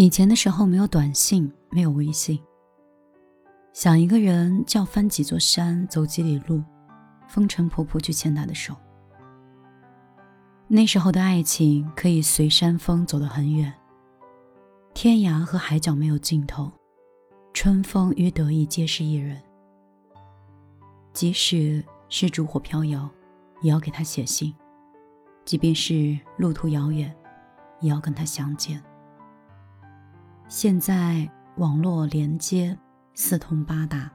以前的时候没有短信，没有微信。想一个人，叫翻几座山，走几里路，风尘仆仆去牵他的手。那时候的爱情可以随山峰走得很远，天涯和海角没有尽头，春风与得意皆是一人。即使是烛火飘摇，也要给他写信；即便是路途遥远，也要跟他相见。现在网络连接四通八达，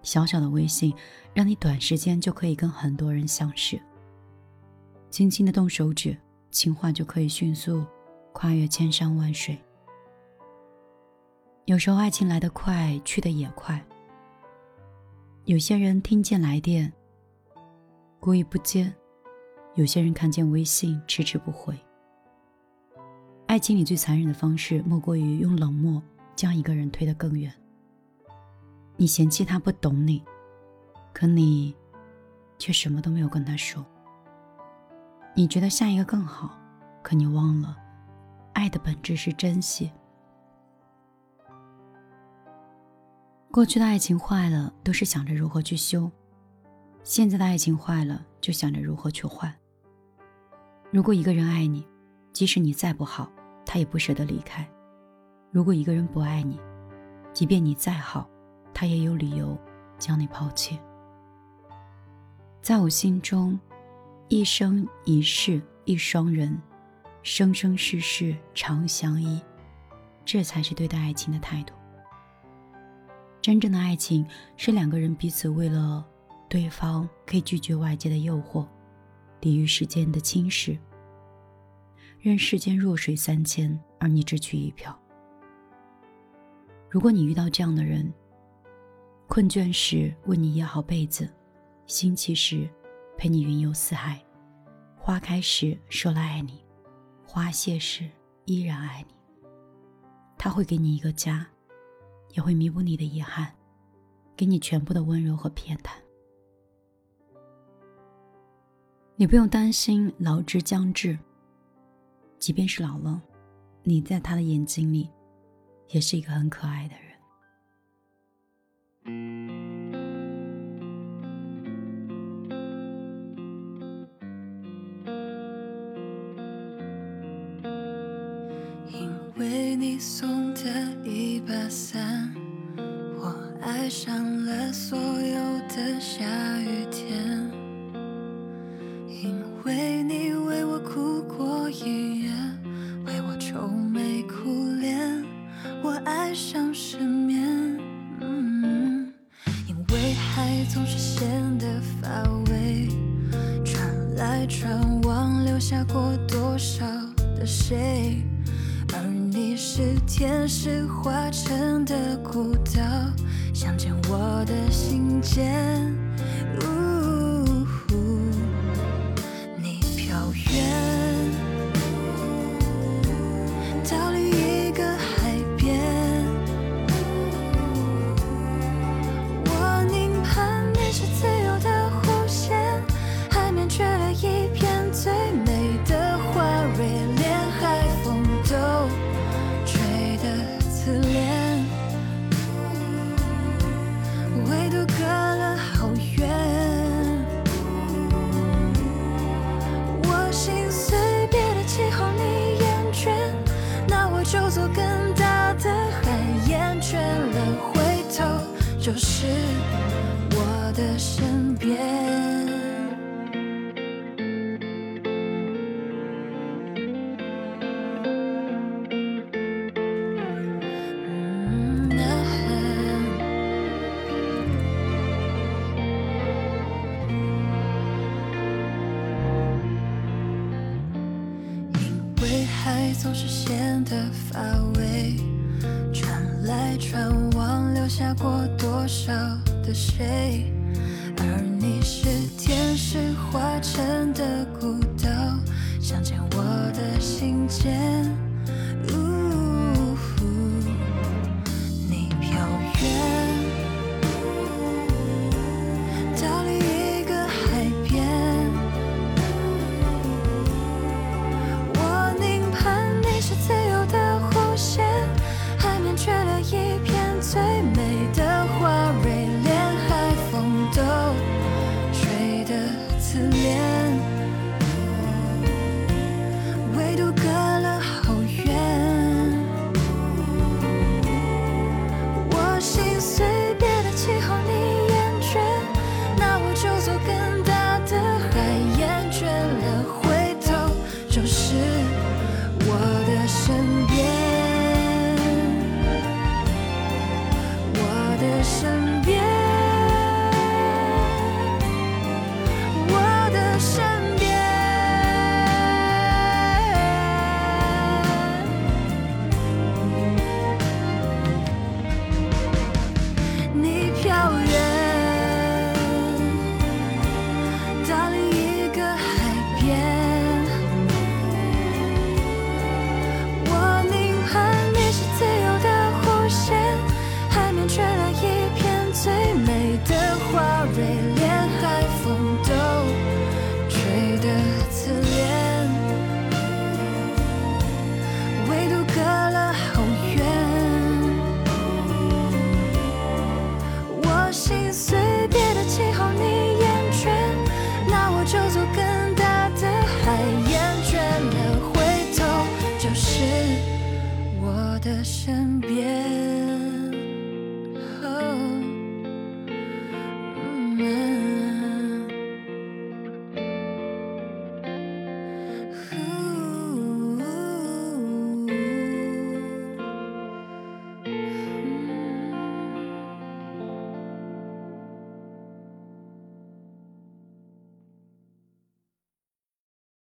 小小的微信让你短时间就可以跟很多人相识。轻轻的动手指，情话就可以迅速跨越千山万水。有时候爱情来得快，去得也快。有些人听见来电，故意不接；有些人看见微信，迟迟不回。爱情里最残忍的方式，莫过于用冷漠将一个人推得更远。你嫌弃他不懂你，可你却什么都没有跟他说。你觉得下一个更好，可你忘了，爱的本质是珍惜。过去的爱情坏了，都是想着如何去修；现在的爱情坏了，就想着如何去换。如果一个人爱你，即使你再不好，他也不舍得离开。如果一个人不爱你，即便你再好，他也有理由将你抛弃。在我心中，一生一世一双人，生生世世长相依，这才是对待爱情的态度。真正的爱情是两个人彼此为了对方，可以拒绝外界的诱惑，抵御时间的侵蚀。任世间弱水三千，而你只取一瓢。如果你遇到这样的人，困倦时为你掖好被子，兴起时陪你云游四海，花开时说了爱你，花谢时依然爱你，他会给你一个家，也会弥补你的遗憾，给你全部的温柔和偏袒。你不用担心老之将至。即便是老了，你在他的眼睛里，也是一个很可爱的人。因为你送的一把伞，我爱上了所有的夏想失眠，因为海总是显得乏味，传来传往，留下过多少的谁？而你是天使化成的孤岛，想见我的信件。是我的身边。因为海总是显得乏味，传来传，多少的谁？而你是天使化成的孤岛，想见我的心尖。的身边。